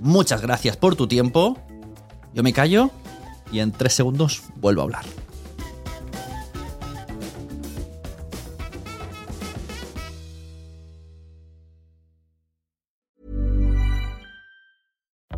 Muchas gracias por tu tiempo. Yo me callo y en tres segundos vuelvo a hablar.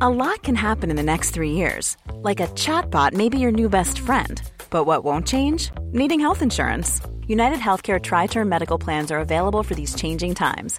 A lot can happen in the next three years. Like a chatbot may be your new best friend. But what won't change? Needing health insurance. United Healthcare Tri Term Medical Plans are available for these changing times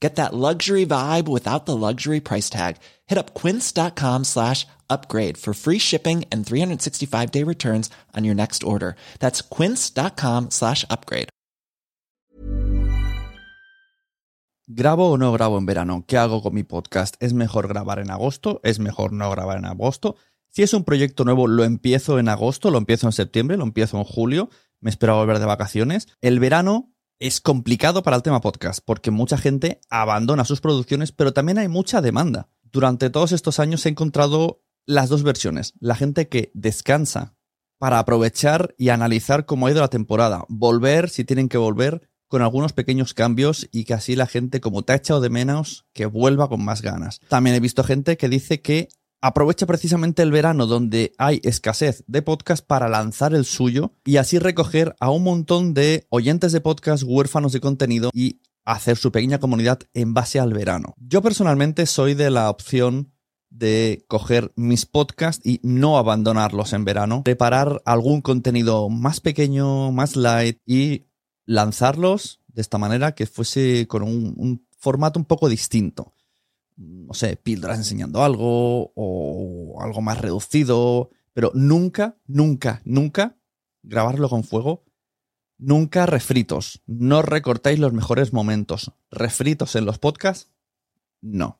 Get that luxury vibe without the luxury price tag. Hit up quince.com slash upgrade for free shipping and 365 day returns on your next order. That's quince.com slash upgrade. ¿Grabo o no grabo en verano? ¿Qué hago con mi podcast? ¿Es mejor grabar en agosto? ¿Es mejor no grabar en agosto? Si es un proyecto nuevo, lo empiezo en agosto, lo empiezo en septiembre, lo empiezo en julio, me espero volver de vacaciones. El verano es complicado para el tema podcast porque mucha gente abandona sus producciones, pero también hay mucha demanda. Durante todos estos años he encontrado las dos versiones. La gente que descansa para aprovechar y analizar cómo ha ido la temporada, volver si tienen que volver con algunos pequeños cambios y que así la gente, como te ha echado de menos, que vuelva con más ganas. También he visto gente que dice que aprovecha precisamente el verano donde hay escasez de podcast para lanzar el suyo y así recoger a un montón de oyentes de podcast huérfanos de contenido y hacer su pequeña comunidad en base al verano. Yo personalmente soy de la opción de coger mis podcasts y no abandonarlos en verano, preparar algún contenido más pequeño, más light y lanzarlos de esta manera que fuese con un, formato un poco distinto. No sé, píldoras enseñando algo o algo más reducido, pero nunca, nunca, nunca grabarlo con fuego. Nunca refritos. No recortáis los mejores momentos. Refritos en los podcasts, no.